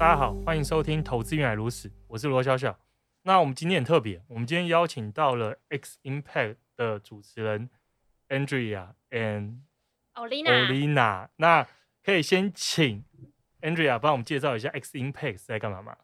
大家好，欢迎收听《投资原来如此》，我是罗小小。那我们今天很特别，我们今天邀请到了 X Impact 的主持人 Andrea and Olina。那可以先请 Andrea 帮我们介绍一下 X Impact 是在干嘛吗？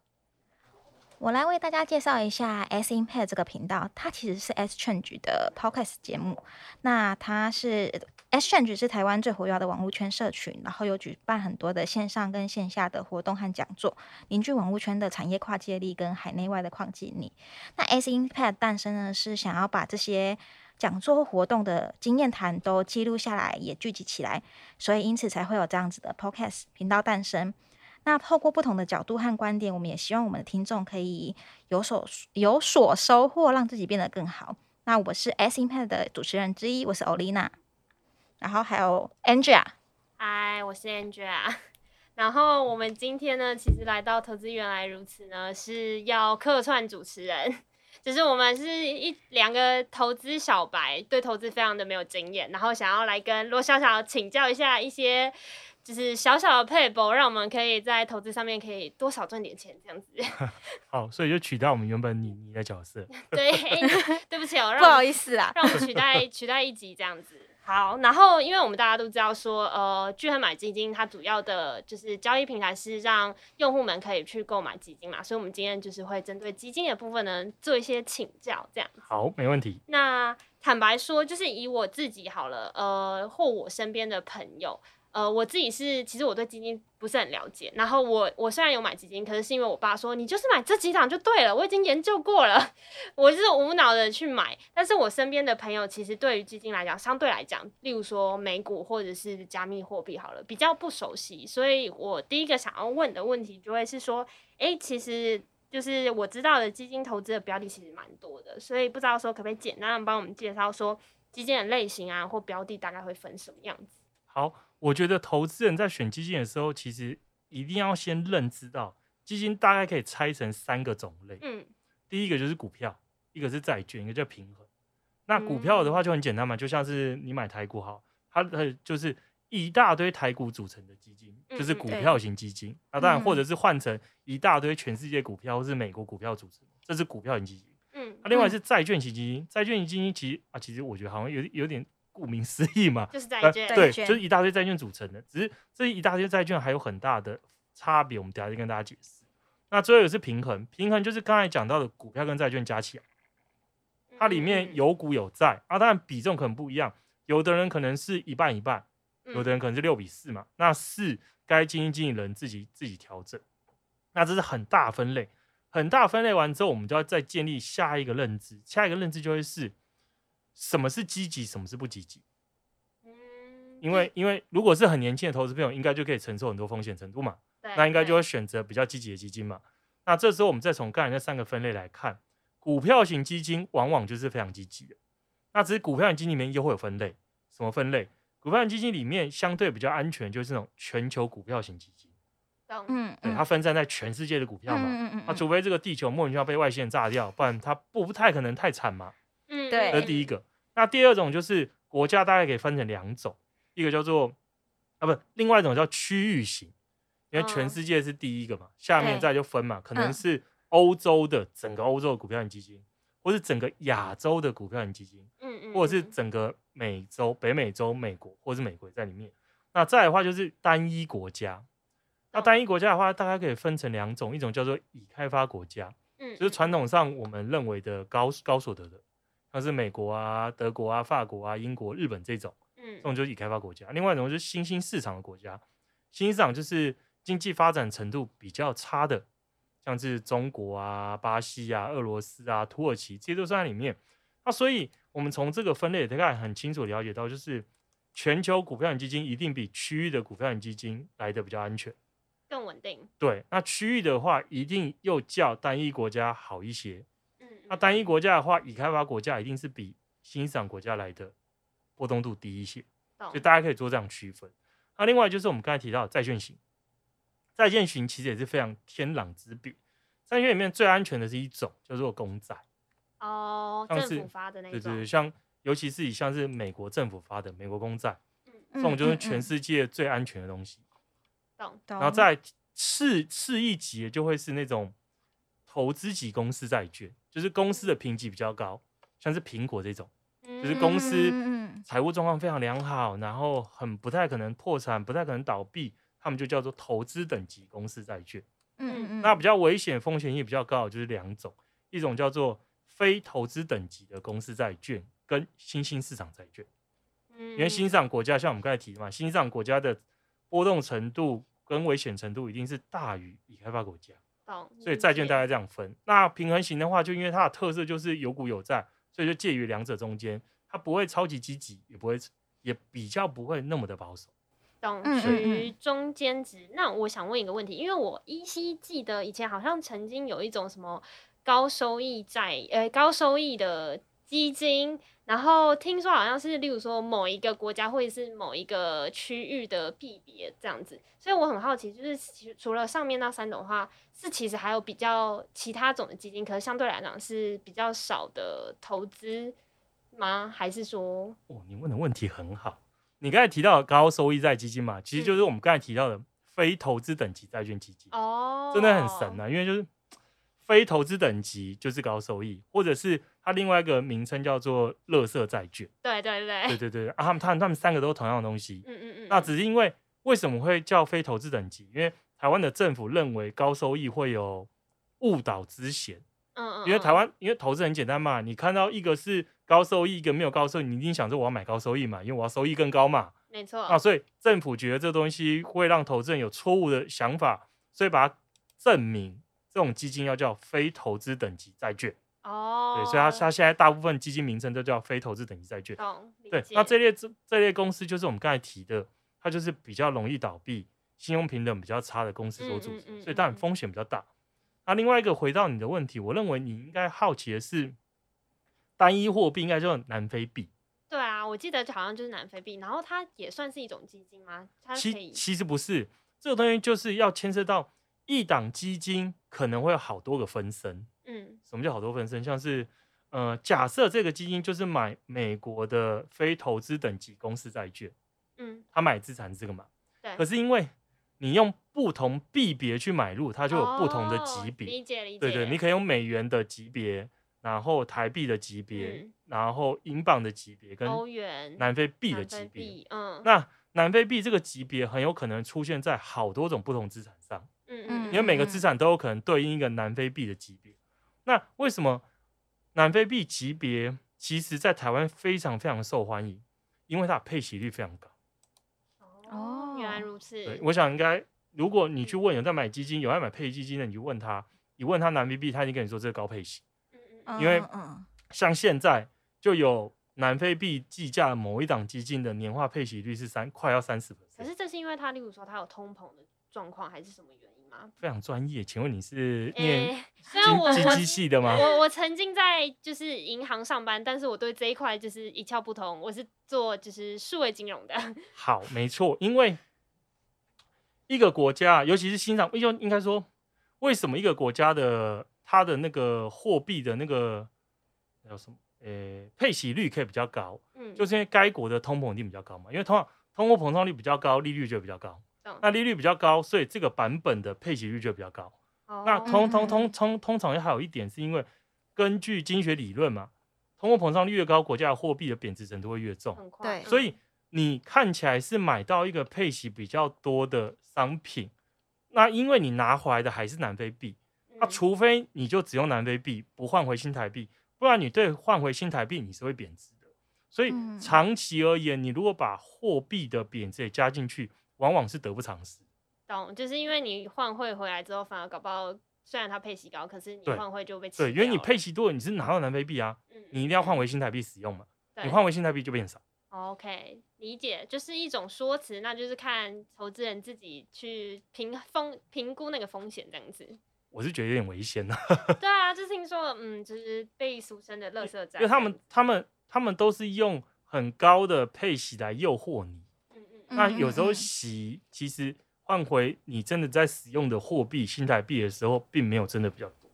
我来为大家介绍一下 X Impact 这个频道，它其实是 Exchange 的 Podcast 节目。那它是 Exchange 是台湾最活跃的网络圈社群，然后有举办很多的线上跟线下的活动和讲座，凝聚网络圈的产业跨界力跟海内外的跨界力。那 S Impact 诞生呢，是想要把这些讲座活动的经验谈都记录下来，也聚集起来，所以因此才会有这样子的 Podcast 频道诞生。那透过不同的角度和观点，我们也希望我们的听众可以有所有所收获，让自己变得更好。那我是 S Impact 的主持人之一，我是 Olina，然后还有 Andrea，嗨，我是 Andrea。然后我们今天呢，其实来到投资原来如此呢，是要客串主持人，就是我们是一两个投资小白，对投资非常的没有经验，然后想要来跟罗小小请教一下一些。就是小小的撇步，让我们可以在投资上面可以多少赚点钱，这样子。好，所以就取代我们原本你你的角色。对，对不起哦，不好意思啊，让我们取代取代一集这样子。好，然后因为我们大家都知道说，呃，聚亨买基金它主要的就是交易平台是让用户们可以去购买基金嘛，所以我们今天就是会针对基金的部分呢做一些请教，这样。好，没问题。那坦白说，就是以我自己好了，呃，或我身边的朋友。呃，我自己是其实我对基金不是很了解，然后我我虽然有买基金，可是是因为我爸说你就是买这几档就对了，我已经研究过了，我是无脑的去买。但是我身边的朋友其实对于基金来讲，相对来讲，例如说美股或者是加密货币好了，比较不熟悉，所以我第一个想要问的问题就会是说，诶，其实就是我知道的基金投资的标的其实蛮多的，所以不知道说可不可以简单的帮我们介绍说基金的类型啊或标的大概会分什么样子？好。我觉得投资人在选基金的时候，其实一定要先认知到基金大概可以拆成三个种类。嗯，第一个就是股票，一个是债券，一个叫平衡。那股票的话就很简单嘛，就像是你买台股好，它的就是一大堆台股组成的基金，就是股票型基金。啊，当然或者是换成一大堆全世界股票或是美国股票组成，这是股票型基金。嗯，那另外是债券型基金，债券型基金其实啊，其实我觉得好像有有点。顾名思义嘛，就是债券，呃，对，就是一大堆债券组成的。只是这一大堆债券还有很大的差别，我们等下再跟大家解释。那最后也是平衡，平衡就是刚才讲到的股票跟债券加起来，它里面有股有债啊，当然比重可能不一样，有的人可能是一半一半，有的人可能是六比四嘛。那四该基金经理人自己自己调整。那这是很大分类，很大分类完之后，我们就要再建立下一个认知，下一个认知就会是。什么是积极，什么是不积极？因为因为如果是很年轻的投资朋友，应该就可以承受很多风险程度嘛，那应该就会选择比较积极的基金嘛。那这时候我们再从刚才那三个分类来看，股票型基金往往就是非常积极的。那只是股票型基金里面又会有分类，什么分类？股票型基金里面相对比较安全，就是那种全球股票型基金。嗯，对，它分散在全世界的股票嘛。那除非这个地球莫名其妙被外星人炸掉，不然它不不太可能太惨嘛。嗯，对，这是第一个。那第二种就是国家大概可以分成两种，一个叫做啊不，另外一种叫区域型，因为全世界是第一个嘛，下面再就分嘛，可能是欧洲的整个欧洲的股票型基金，或是整个亚洲的股票型基金，嗯嗯，或者是整个美洲、北美洲、美国，或是美国在里面。那再的话就是单一国家，那单一国家的话，大概可以分成两种，一种叫做已开发国家，嗯，就是传统上我们认为的高高所得的。像是美国啊、德国啊、法国啊、英国、日本这种，嗯，这种就是已开发国家。另外一种就是新兴市场的国家，新兴市场就是经济发展程度比较差的，像是中国啊、巴西啊、俄罗斯啊、土耳其，这些都算在里面。那所以，我们从这个分类大概很清楚了解到，就是全球股票型基金一定比区域的股票型基金来的比较安全。更稳定。对，那区域的话，一定又较单一国家好一些。嗯，那单一国家的话，已开发国家一定是比新赏国家来的波动度低一些，懂所以大家可以做这样区分。那另外就是我们刚才提到债券型，债券型其实也是非常天壤之别。债券里面最安全的是一种叫做公债，哦，像是政府发的那种，对对对，像尤其是以像是美国政府发的美国公债，嗯，这种就是全世界最安全的东西。懂。懂，然后再次次一级就会是那种投资级公司债券，就是公司的评级比较高，像是苹果这种，就是公司嗯财务状况非常良好，然后很不太可能破产，不太可能倒闭，他们就叫做投资等级公司债券。嗯嗯，那比较危险、风险也比较高就是两种，一种叫做非投资等级的公司债券，跟新兴市场债券。嗯，因为新兴市场国家像我们刚才提的嘛，新兴市场国家的波动程度跟危险程度一定是大于已开发国家，懂，所以债券大概这样分。那平衡型的话，就因为它的特色就是有股有债，所以就介于两者中间，它不会超级积极，也不会也比较不会那么的保守。懂，嗯属于中间值。那我想问一个问题，因为我依稀记得以前好像曾经有一种什么高收益债，呃，高收益的基金，然后听说好像是，例如说某一个国家或者是某一个区域的币别这样子。所以我很好奇，就是其实除了上面那三种的话，是其实还有比较其他种的基金，可是相对来讲是比较少的投资吗？还是说，哦，你问的问题很好。你刚才提到的高收益债基金嘛，其实就是我们刚才提到的非投资等级债券基金。哦，真的很神啊，因为就是非投资等级就是高收益，或者是它另外一个名称叫做垃圾债券。对对对，对对对，啊，他们他们他们三个都是同样的东西。嗯嗯嗯，那只是因为为什么会叫非投资等级？因为台湾的政府认为高收益会有误导之嫌。嗯嗯，因为台湾因为投资很简单嘛，你看到一个是高收益，一个没有高收益，你一定想说我要买高收益嘛，因为我要收益更高嘛。没错，啊，所以政府觉得这东西会让投资人有错误的想法，所以把它证明这种基金要叫非投资等级债券。哦，对，所以它它现在大部分基金名称都叫非投资等级债券。懂，对，那这类这这类公司就是我们刚才提的，它就是比较容易倒闭、信用平等比较差的公司所组成，嗯嗯嗯、所以当然风险比较大。那另外一个回到你的问题，我认为你应该好奇的是，单一货币应该叫南非币。对啊，我记得好像就是南非币，然后它也算是一种基金吗？它其其实不是，这个东西就是要牵涉到一档基金可能会有好多个分身。嗯，什么叫好多分身？像是呃，假设这个基金就是买美国的非投资等级公司债券，嗯，他买资产这个嘛，对。可是因为你用不同币别去买入，它就有不同的级别。哦、理解理解。对对，你可以用美元的级别，然后台币的级别，嗯、然后英镑的级别，跟欧元、南非币的级别。嗯，那南非币这个级别很有可能出现在好多种不同资产上。嗯嗯，因为每个资产都有可能对应一个南非币的级别。那为什么南非币级别其实在台湾非常非常受欢迎？因为它的配息率非常高。哦，原来如此。对，我想应该，如果你去问有在买基金、有在买配基金的，你就问他，你问他南非币，他已经跟你说这是高配息。嗯嗯，因为像现在就有南非币计价某一档基金的年化配息率是三，快要三十。可是这是因为它，例如说它有通膨的状况，还是什么原非常专业，请问你是念虽然我经济系的吗？我我曾经在就是银行上班，但是我对这一块就是一窍不通。我是做就是数位金融的。好，没错，因为一个国家，尤其是欣赏，应应该说，为什么一个国家的它的那个货币的那个叫什么？呃，配息率可以比较高，嗯，就是因为该国的通膨率比较高嘛，因为通通货膨胀率比较高，利率就比较高。那利率比较高，所以这个版本的配息率就比较高。哦、那通通通通通常还有一点，是因为根据经济学理论嘛，通货膨胀率越高，国家的货币的贬值程度会越重。对，所以你看起来是买到一个配息比较多的商品，那因为你拿回来的还是南非币，那、啊、除非你就只用南非币，不换回新台币，不然你对换回新台币你是会贬值的。所以长期而言，你如果把货币的贬值也加进去。往往是得不偿失，懂，就是因为你换汇回来之后，反而搞不好，虽然它配息高，可是你换汇就被吃对，因为你配息多，你是拿到南非币啊，嗯、你一定要换回新台币使用嘛，你换回新台币就变少，OK，理解，就是一种说辞，那就是看投资人自己去评风评估那个风险这样子。我是觉得有点危险啊。对 啊，就听说，嗯，就是被俗称的“垃圾债”，因为他们、他们、他们都是用很高的配息来诱惑你。那有时候洗其实换回你真的在使用的货币新台币的时候，并没有真的比较多。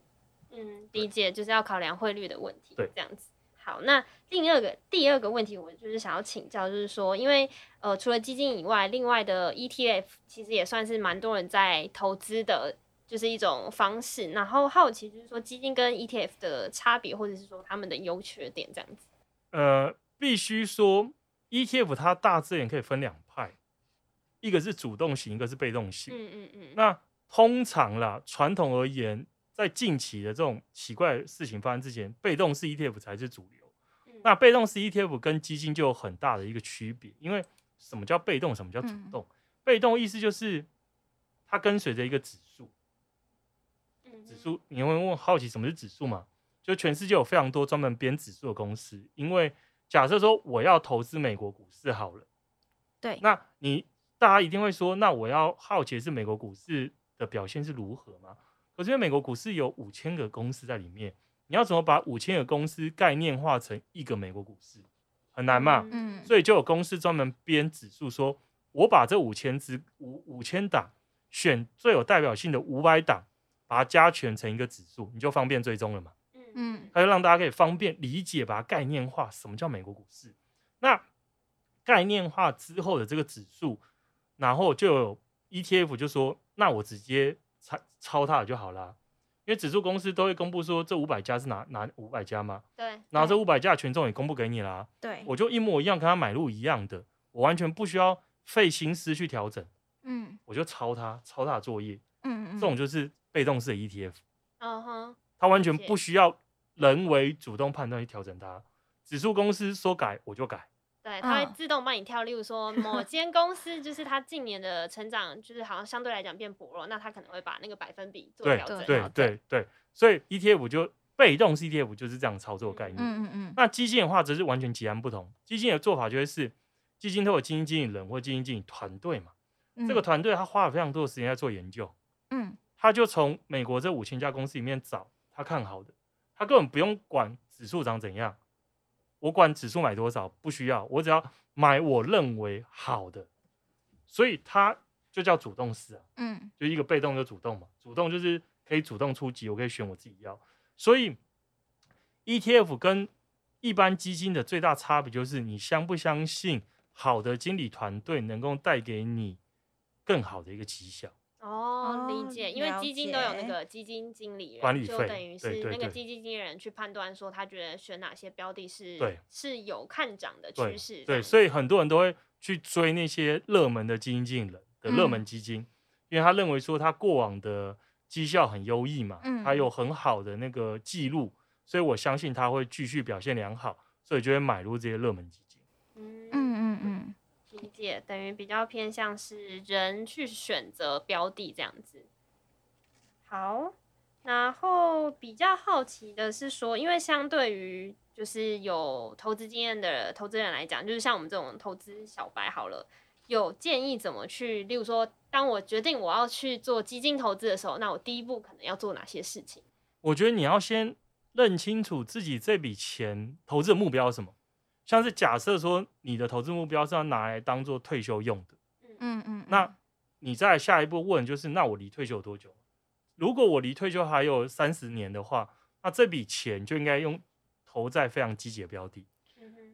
嗯，理解，就是要考量汇率的问题。对，这样子。好，那第二个第二个问题，我就是想要请教，就是说，因为呃，除了基金以外，另外的 ETF 其实也算是蛮多人在投资的，就是一种方式。然后好奇就是说，基金跟 ETF 的差别，或者是说他们的优缺点这样子。呃，必须说 ETF 它大致也可以分两派，一个是主动型，一个是被动型。嗯嗯嗯。那通常啦，传统而言。在近期的这种奇怪的事情发生之前，被动式 ETF 才是主流。嗯、那被动式 ETF 跟基金就有很大的一个区别，因为什么叫被动，什么叫主动？嗯、被动意思就是它跟随着一个指数。指数，你会问好奇什么是指数吗？就全世界有非常多专门编指数的公司，因为假设说我要投资美国股市好了，对，那你大家一定会说，那我要好奇的是美国股市的表现是如何吗？可是因为美国股市有五千个公司在里面，你要怎么把五千个公司概念化成一个美国股市，很难嘛？嗯，所以就有公司专门编指数，说我把这五千只五五千档选最有代表性的五百档，把它加权成一个指数，你就方便追踪了嘛？嗯，它就让大家可以方便理解，把它概念化，什么叫美国股市？那概念化之后的这个指数，然后就有 ETF 就说，那我直接。抄抄它就好啦，因为指数公司都会公布说这五百家是哪哪五百家嘛，对，然后这五百家的权重也公布给你啦，对，我就一模一样跟他买入一样的，我完全不需要费心思去调整，嗯，我就抄它，抄它的作业，嗯嗯，这种就是被动式的 ETF，嗯哼，它完全不需要人为主动判断去调整它，指数公司说改我就改。对，它会自动帮你跳。例如说，某间公司就是它近年的成长，就是好像相对来讲变薄弱，那它可能会把那个百分比做调整。对对对对，所以 ETF 就被动式 ETF 就是这样操作概念。嗯嗯嗯。那基金的话则是完全截然不同。基金的做法就会是，基金都有基金经理人或基金经理团队嘛。这个团队他花了非常多的时间在做研究。嗯。他就从美国这五千家公司里面找他看好的，他根本不用管指数长怎样。我管指数买多少不需要，我只要买我认为好的，所以它就叫主动式啊，嗯，就一个被动就主动嘛，主动就是可以主动出击，我可以选我自己要，所以 ETF 跟一般基金的最大差别就是你相不相信好的经理团队能够带给你更好的一个绩效。哦，理解，因为基金都有那个基金经理人，管理费，就等于是那个基金经理人去判断说他觉得选哪些标的是对是有看涨的趋势。对，所以很多人都会去追那些热门的基金经理人的热门基金，嗯、因为他认为说他过往的绩效很优异嘛，嗯，他有很好的那个记录，所以我相信他会继续表现良好，所以就会买入这些热门基金。嗯。理解，等于比较偏向是人去选择标的这样子。好，然后比较好奇的是说，因为相对于就是有投资经验的投资人来讲，就是像我们这种投资小白，好了，有建议怎么去，例如说，当我决定我要去做基金投资的时候，那我第一步可能要做哪些事情？我觉得你要先认清楚自己这笔钱投资的目标是什么。像是假设说你的投资目标是要拿来当做退休用的，嗯嗯，那你再下一步问就是，那我离退休有多久？如果我离退休还有三十年的话，那这笔钱就应该用投在非常积极的标的，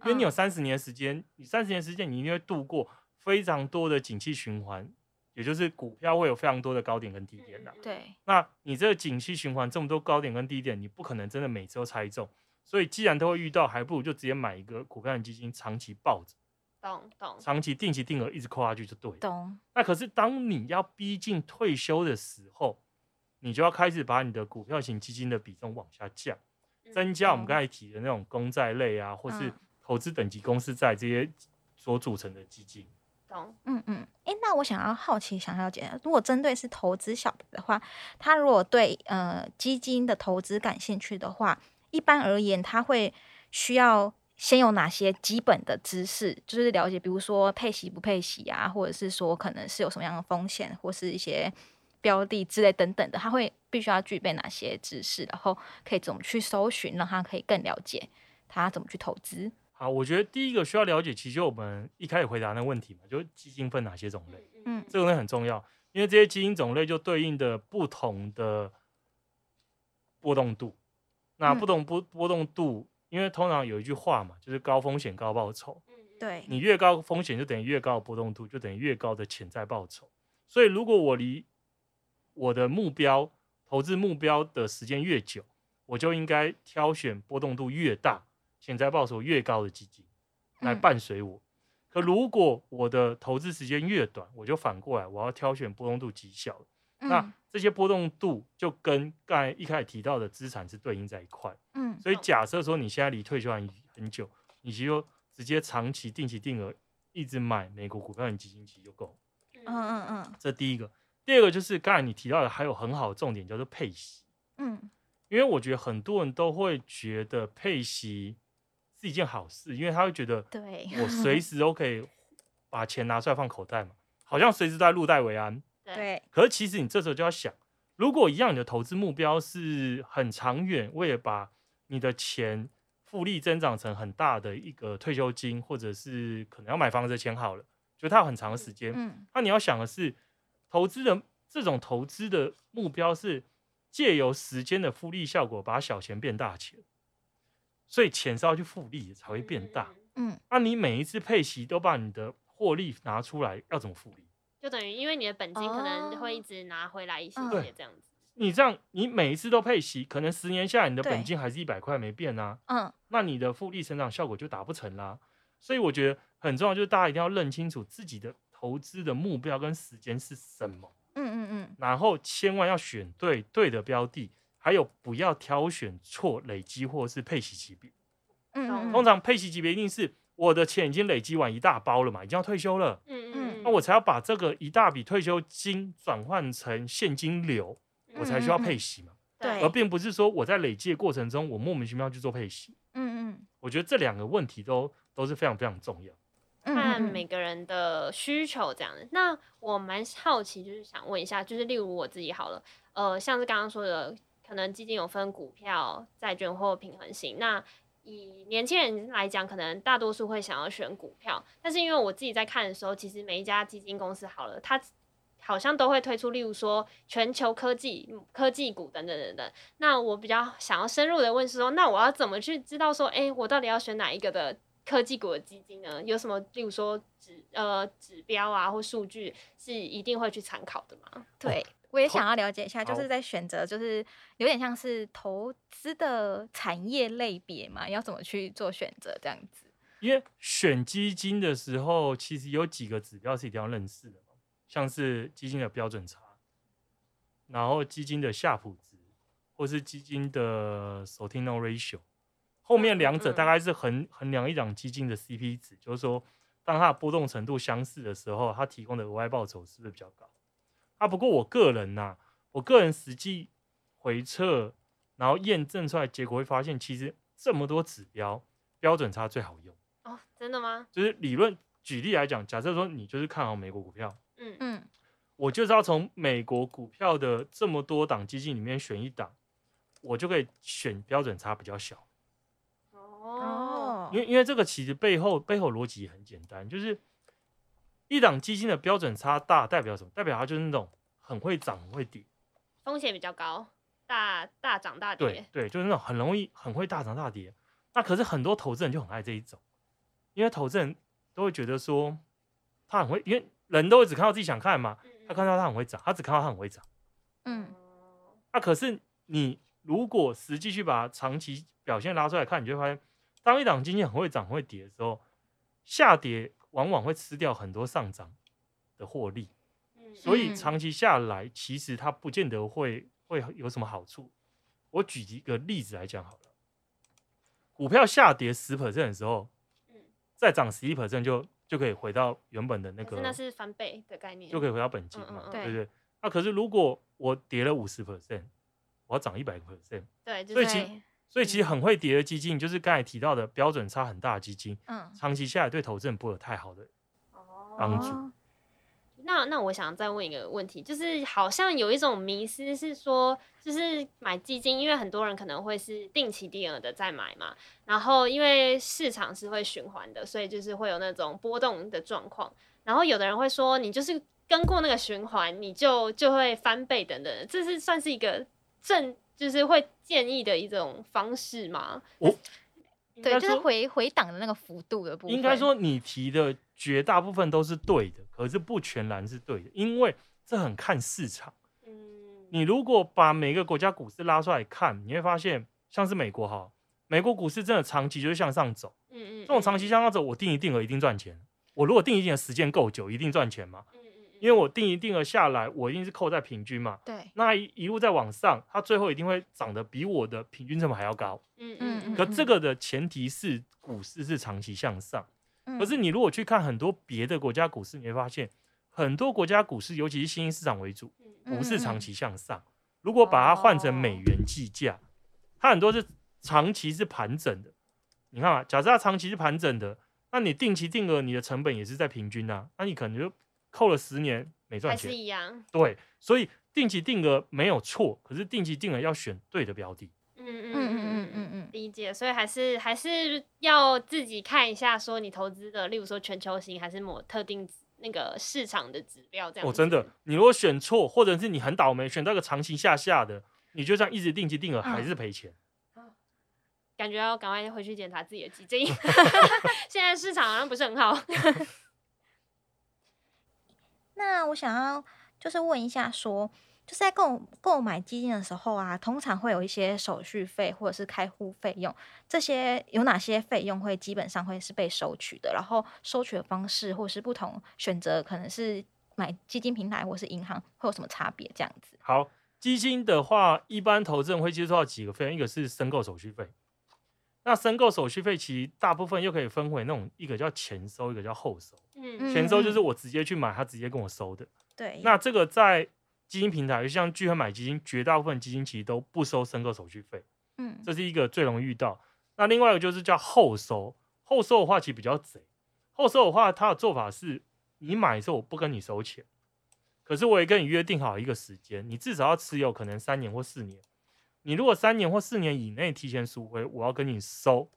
因为你有三十年时间，你三十年时间你一定会度过非常多的景气循环，也就是股票会有非常多的高点跟低点的，对，那你这个景气循环这么多高点跟低点，你不可能真的每次都猜中。所以，既然都会遇到，还不如就直接买一个股票型基金，长期抱着，懂懂，长期定期定额一直扣下去就对了。懂。那可是当你要逼近退休的时候，你就要开始把你的股票型基金的比重往下降，增加我们刚才提的那种公债类啊，或是投资等级公司债这些所组成的基金。懂。嗯嗯。哎，那我想要好奇，想要了解，如果针对是投资小白的话，他如果对呃基金的投资感兴趣的话。一般而言，他会需要先有哪些基本的知识，就是了解，比如说配息不配息啊，或者是说可能是有什么样的风险，或是一些标的之类等等的，他会必须要具备哪些知识，然后可以怎么去搜寻，让他可以更了解他怎么去投资。好，我觉得第一个需要了解，其实就我们一开始回答那个问题嘛，就是基金分哪些种类，嗯，这个东西很重要，因为这些基金种类就对应的不同的波动度，那不同波波动度，因为通常有一句话嘛，就是高风险高报酬，对，你越高风险就等于越高的波动度，就等于越高的潜在报酬，所以如果我离我的目标投资目标的时间越久，我就应该挑选波动度越大。潜在报酬越高的基金来伴随我，可如果我的投资时间越短，我就反过来我要挑选波动度极小。那这些波动度就跟刚才一开始提到的资产是对应在一块。嗯，所以假设说你现在离退休还很久，你就直接长期定期定额一直买美国股票型基金其实就够。嗯嗯嗯，这第一个，第二个就是刚才你提到的还有很好的重点叫做配息。嗯，因为我觉得很多人都会觉得配息。是一件好事，因为他会觉得，对我 随时都可以把钱拿出来放口袋嘛，好像随时都在入袋为安。对。可是其实你这时候就要想，如果一样，你的投资目标是很长远，为了把你的钱复利增长成很大的一个退休金，或者是可能要买房子的钱好了，就它有很长的时间。嗯。那你要想的是，投资的这种投资的目标是借由时间的复利效果，把小钱变大钱。所以钱是要去复利才会变大。嗯，那你每一次配息都把你的获利拿出来，要怎么复利？就等于因为你的本金可能会一直拿回来一些些这样子。你这样，你每一次都配息，可能十年下来你的本金还是一百块没变啊。嗯，那你的复利成长效果就达不成啦。所以我觉得很重要，就是大家一定要认清楚自己的投资的目标跟时间是什么。嗯嗯嗯。然后千万要选对对的标的。还有不要挑选错累积或是配息级别。嗯，通常配息级别一定是我的钱已经累积完一大包了嘛，已经要退休了。嗯嗯，那我才要把这个一大笔退休金转换成现金流，我才需要配息嘛。对，而并不是说我在累积的过程中，我莫名其妙去做配息。嗯嗯，我觉得这两个问题都都是非常非常重要。看每个人的需求这样的。那我蛮好奇，就是想问一下，就是例如我自己好了，呃，像是刚刚说的。可能基金有分股票、债券或平衡型。那以年轻人来讲，可能大多数会想要选股票。但是因为我自己在看的时候，其实每一家基金公司好了，它好像都会推出，例如说全球科技、科技股等等等等。那我比较想要深入的问是说，那我要怎么去知道说，哎、我到底要选哪一个的科技股的基金呢？有什么，例如说指呃指标啊或数据是一定会去参考的吗？对。我也想要了解一下，就是在选择，就是有点像是投资的产业类别嘛，要怎么去做选择这样子？因为选基金的时候，其实有几个指标是一定要认识的，像是基金的标准差，然后基金的夏普值，或是基金的 Sortino Ratio，后面两者大概是衡衡量一档基金的 CP 值，就是说，当它的波动程度相似的时候，它提供的额外报酬是不是比较高？啊，不过我个人呐、啊，我个人实际回测，然后验证出来结果会发现，其实这么多指标，标准差最好用。哦，真的吗？就是理论，举例来讲，假设说你就是看好美国股票，嗯嗯，我就是要从美国股票的这么多档基金里面选一档，我就可以选标准差比较小。哦，因为因为这个其实背后背后逻辑也很简单，就是。一档基金的标准差大代表什么？代表它就是那种很会涨、很会跌，风险比较高，大大涨大跌。对对，就是那种很容易、很会大涨大跌。那可是很多投资人就很爱这一种，因为投资人都会觉得说他很会，因为人都会只看到自己想看嘛。他看到他很会涨，他只看到他很会涨。嗯。那可是你如果实际去把长期表现拉出来看，你就会发现，当一档基金很会涨、很会跌的时候，下跌。往往会吃掉很多上涨的获利，所以长期下来，其实它不见得会会有什么好处。我举一个例子来讲好了，股票下跌十 percent 的时候，再涨十一 percent 就就可以回到原本的那个，那是翻倍的概念，就可以回到本金嘛，嗯嗯对。不对？那可是如果我跌了五十 percent，我要涨一百个 percent，对，所以其所以其实很会跌的基金，就是刚才提到的标准差很大的基金，嗯，长期下来对投资人不会有太好的帮助。哦那那我想再问一个问题，就是好像有一种迷思是说，就是买基金，因为很多人可能会是定期定额的在买嘛，然后因为市场是会循环的，所以就是会有那种波动的状况。然后有的人会说，你就是跟过那个循环，你就就会翻倍等等，这是算是一个正，就是会建议的一种方式吗？我对，就是回回档的那个幅度的部分。应该说你提的绝大部分都是对的。可是不全然是对的，因为这很看市场。嗯，你如果把每个国家股市拉出来看，你会发现，像是美国哈，美国股市真的长期就是向上走。嗯嗯，这种长期向上走，我定一定额一定赚钱。我如果定一定的时间够久，一定赚钱嘛。因为我定一定额下来，我一定是扣在平均嘛。对，那一一路再往上，它最后一定会涨得比我的平均成本还要高。嗯嗯，可这个的前提是股市是长期向上。可是你如果去看很多别的国家股市，你会发现很多国家股市，尤其是新兴市场为主，不是长期向上。如果把它换成美元计价，它很多是长期是盘整的。你看嘛，假设它长期是盘整的，那你定期定额，你的成本也是在平均啊，那你可能就扣了十年没赚钱，还是一样。对，所以定期定额没有错，可是定期定额要选对的标的。嗯嗯嗯嗯嗯嗯，理解。所以还是还是要自己看一下，说你投资的，例如说全球型还是某特定那个市场的指标这样。哦，真的，你如果选错，或者是你很倒霉选到一个长期下下的，你就这样一直定期定额还是赔钱。嗯。感觉要赶快回去检查自己的基金 现在市场好像不是很好。那我想要就是问一下说。就是在购购买基金的时候啊，通常会有一些手续费或者是开户费用，这些有哪些费用会基本上会是被收取的？然后收取的方式或是不同选择，可能是买基金平台或是银行会有什么差别？这样子。好，基金的话，一般投资人会接触到几个费用，一个是申购手续费。那申购手续费其实大部分又可以分为那种一个叫前收，一个叫后收。嗯，前收就是我直接去买，他直接跟我收的。对，那这个在基金平台就像聚合买基金，绝大部分基金其实都不收申购手续费，嗯，这是一个最容易遇到。那另外一个就是叫后收，后收的话其实比较贼。后收的话，它的做法是，你买的时候我不跟你收钱，可是我也跟你约定好一个时间，你至少要持有可能三年或四年。你如果三年或四年以内提前赎回，我要跟你收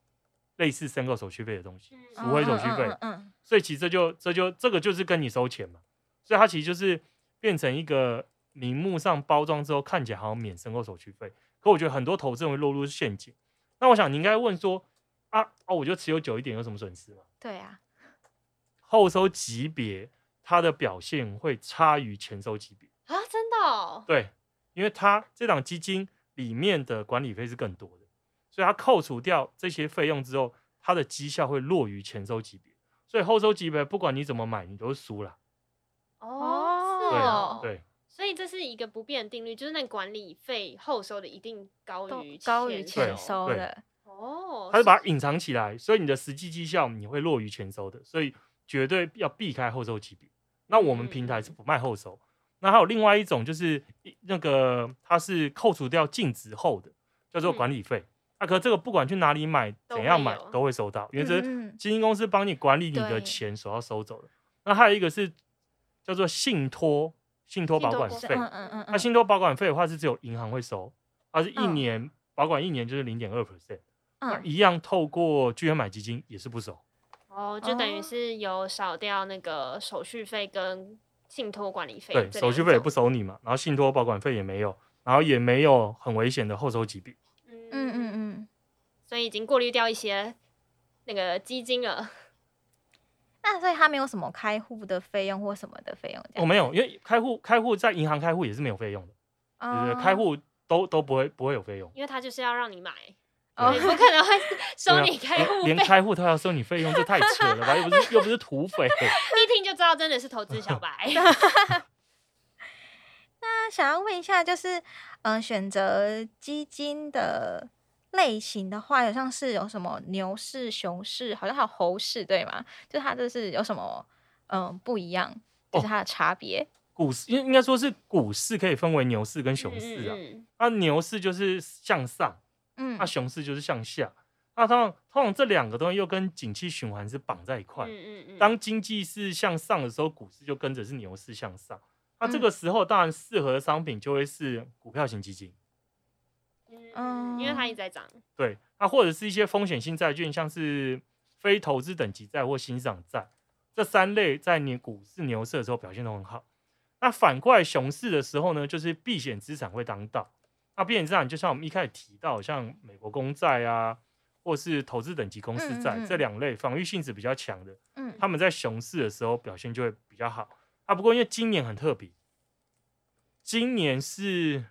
类似申购手续费的东西，赎回手续费。嗯，所以其实这就这就这个就是跟你收钱嘛，所以它其实就是变成一个。名目上包装之后看起来好像免申购手续费，可我觉得很多投资人会落入陷阱。那我想你应该问说啊哦，我就持有久一点有什么损失吗？对啊，后收级别它的表现会差于前收级别啊，真的哦？对，因为它这档基金里面的管理费是更多的，所以它扣除掉这些费用之后，它的绩效会落于前收级别，所以后收级别不管你怎么买，你都是输了。哦，是哦，对。所以这是一个不变的定律，就是那管理费后收的一定高于高于前收的哦，它是把它隐藏起来，所以你的实际绩效你会落于前收的，所以绝对要避开后收级别。那我们平台是不卖后收，嗯、那还有另外一种就是那个它是扣除掉净值后的，叫做管理费。嗯、啊，可这个不管去哪里买，怎样买都会收到，因为这基金公司帮你管理你的钱所要收走的。那还有一个是叫做信托。信托保管费，那、嗯嗯那、信托保管费的话是只有银行会收，它是一年、嗯、保管一年就是零点二 percent，一样透过巨亨买基金也是不收。哦，就等于是有少掉那个手续费跟信托管理费。对，手续费也不收你嘛，然后信托保管费也没有，然后也没有很危险的后收疾病。嗯嗯嗯嗯，所以已经过滤掉一些那个基金了。那所以他没有什么开户的费用或什么的费用？我、哦、没有，因为开户开户在银行开户也是没有费用的，嗯、对不对？开户都都不会不会有费用，因为他就是要让你买，哦，不可能会 收你开户，连开户都要收你费用，这太扯了吧？又不是又不是土匪，一听就知道真的是投资小白。那想要问一下，就是嗯、呃，选择基金的。类型的话，好像是有什么牛市、熊市，好像还有猴市，对吗？就它这是有什么嗯不一样，就是它的差别。股市应应该说是股市可以分为牛市跟熊市啊。那、牛市就是向上，嗯，那、它熊市就是向下。那通常通常这两个东西又跟景气循环是绑在一块。嗯嗯嗯。当经济是向上的时候，股市就跟着是牛市向上。那这个时候当然适合的商品就会是股票型基金。嗯，因为它一直在涨。对，那或者是一些风险性债券，像是非投资等级债或欣赏债，这三类在你股市牛市的时候表现都很好。那反过来熊市的时候呢，就是避险资产会当道。那避险资产就像我们一开始提到，像美国公债啊。或是投资等级公司债、嗯嗯、这两类防御性质比较强的，嗯，他们在熊市的时候表现就会比较好啊。不过因为今年很特别，今年是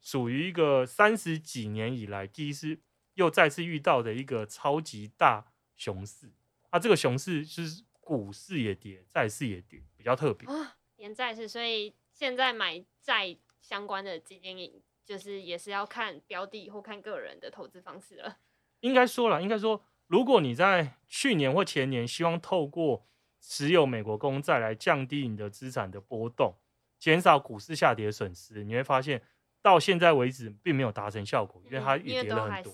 属于一个三十几年以来第一次又再次遇到的一个超级大熊市啊。这个熊市是股市也跌，债市也跌，比较特别啊。连债市，所以现在买债相关的基金，就是也是要看标的或看个人的投资方式了。应该说了，应该说，如果你在去年或前年希望透过持有美国公债来降低你的资产的波动，减少股市下跌的损失，你会发现到现在为止并没有达成效果，因为它也跌了很多。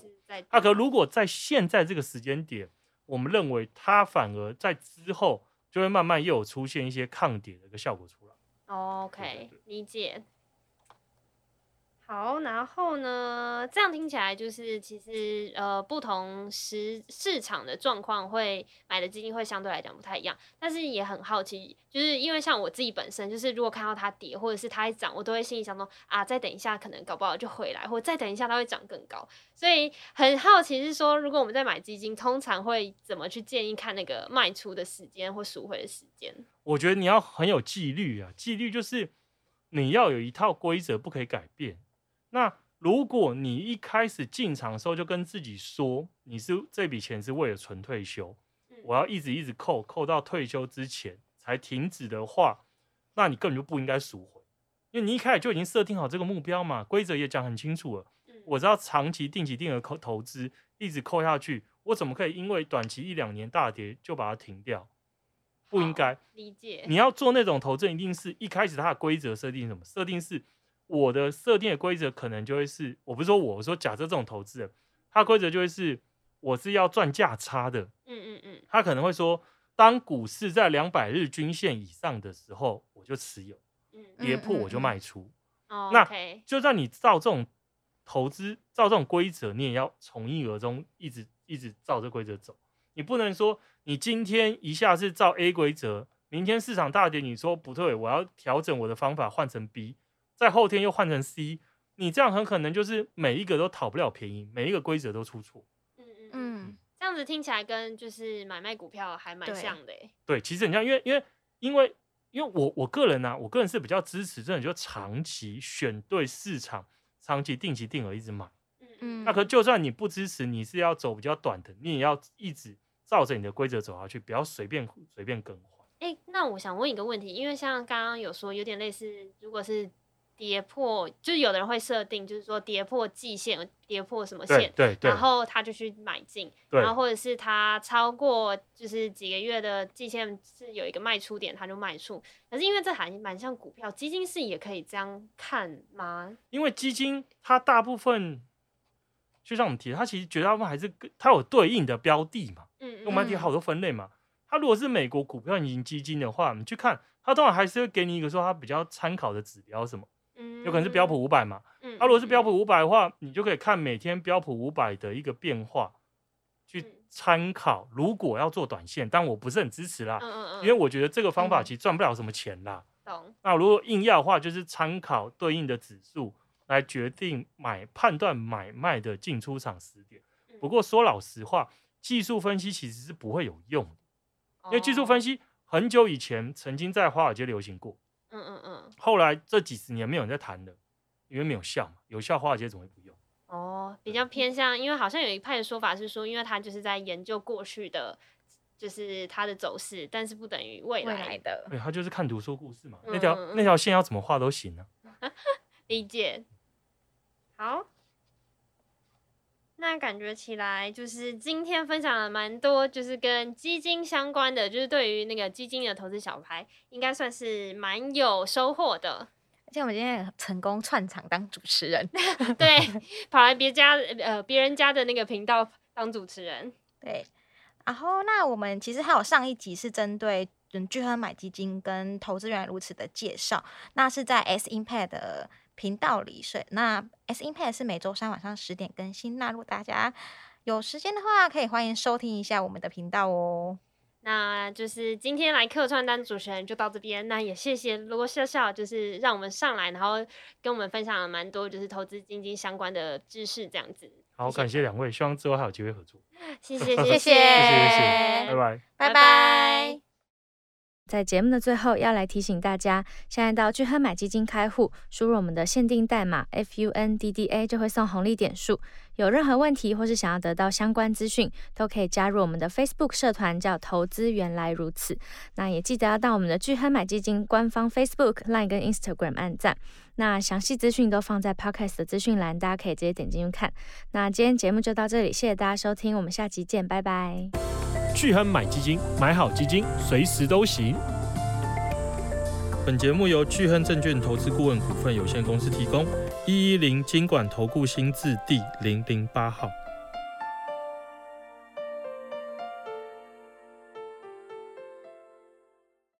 啊，可如果在现在这个时间点，我们认为它反而在之后就会慢慢又有出现一些抗跌的一个效果出来。OK，对对对，理解。好，然后呢，这样听起来就是其实呃，不同市市场的状况会买的基金会相对来讲不太一样，但是也很好奇，就是因为像我自己本身，就是如果看到它跌或者是它一涨，我都会心里想说啊，再等一下可能搞不好就回来，或再等一下它会涨更高，所以很好奇是说，如果我们在买基金，通常会怎么去建议看那个卖出的时间或赎回的时间？我觉得你要很有纪律啊，纪律就是你要有一套规则，不可以改变。那如果你一开始进场的时候就跟自己说，你是这笔钱是为了存退休，我要一直一直扣，扣到退休之前才停止的话，那你根本就不应该赎回，因为你一开始就已经设定好这个目标嘛，规则也讲很清楚了。我知道长期定期定额扣投资一直扣下去，我怎么可以因为短期一两年大跌就把它停掉？不应该。理解。你要做那种投资，一定是一开始它的规则设定什么？设定是。我的设定的规则可能就会是，我不是说我，我说假设这种投资人，他规则就会是，我是要赚价差的。嗯嗯嗯。他可能会说，当股市在两百日均线以上的时候，我就持有，跌破我就卖出。哦。那就算你照这种投资，照这种规则，你也要从一而终，一直一直照这规则走。你不能说你今天一下是照 A 规则，明天市场大跌，你说不对，我要调整我的方法换成 B。在后天又换成 C，你这样很可能就是每一个都讨不了便宜，每一个规则都出错。嗯嗯嗯，这样子听起来跟就是买卖股票还蛮像的。对，其实很像，因为因为因为因为我我个人呢、啊，我个人是比较支持这种就长期选对市场，长期定期定额一直买。嗯嗯。那可就算你不支持，你是要走比较短的，你也要一直照着你的规则走下去，不要随便随便更换。哎，那我想问一个问题，因为像刚刚有说有点类似，如果是。跌破，就是有的人会设定，就是说跌破季线，跌破什么线，对对对，然后他就去买进，然后或者是他超过就是几个月的季线是有一个卖出点，他就卖出。可是因为这还蛮像股票，基金是也可以这样看吗？因为基金它大部分，就像我们提的，它其实绝大部分还是它有对应的标的嘛，嗯，我们提好多分类嘛。它如果是美国股票型基金的话，你去看，它当然还是会给你一个说它比较参考的指标什么。有可能是标普五百嘛？嗯，啊，如果是标普五百的话，你就可以看每天标普五百的一个变化，去参考。如果要做短线，但我不是很支持啦，嗯嗯嗯，因为我觉得这个方法其实赚不了什么钱啦。懂。那如果硬要的话，就是参考对应的指数来决定买判断买卖的进出场时点。不过说老实话，技术分析其实是不会有用的，因为技术分析很久以前曾经在华尔街流行过。嗯嗯嗯，后来这几十年没有人在谈了，因为没有效嘛，有效华尔街怎么会不用？哦，比较偏向，因为好像有一派的说法是说，因为他就是在研究过去的，就是它的走势，但是不等于未来的。对，他就是看图说故事嘛，嗯、那条那条线要怎么画都行啊。理解。好。那感觉起来就是今天分享了蛮多，就是跟基金相关的，就是对于那个基金的投资小白，应该算是蛮有收获的。而且我们今天也成功串场当主持人，对，跑来别家呃别人家的那个频道当主持人，对。然后那我们其实还有上一集是针对嗯聚亨买基金跟投资原来如此的介绍，那是在 S Impact 的频道里水。那 S Impact 是每周三晚上十点更新。那如果大家有时间的话，可以欢迎收听一下我们的频道哦。那就是今天来客串当主持人就到这边，那也谢谢罗笑笑，就是让我们上来，然后跟我们分享了蛮多就是投资基金相关的知识这样子。好，感谢两位，希望之后还有机会合作。谢谢，谢谢，谢谢，谢谢，拜拜，拜拜。在节目的最后，要来提醒大家，现在到聚亨买基金开户，输入我们的限定代码 FUNDDA 就会送红利点数。有任何问题或是想要得到相关资讯，都可以加入我们的 Facebook 社团，叫“投资原来如此”。那也记得要到我们的聚亨买基金官方 Facebook、Line 跟 Instagram 按赞。那详细资讯都放在 Podcast 的资讯栏，大家可以直接点进去看。那今天节目就到这里，谢谢大家收听，我们下期见，拜拜。巨亨买基金，买好基金，随时都行。本节目由巨亨证券投资顾问股份有限公司提供，一一零经管投顾新字第零零八号。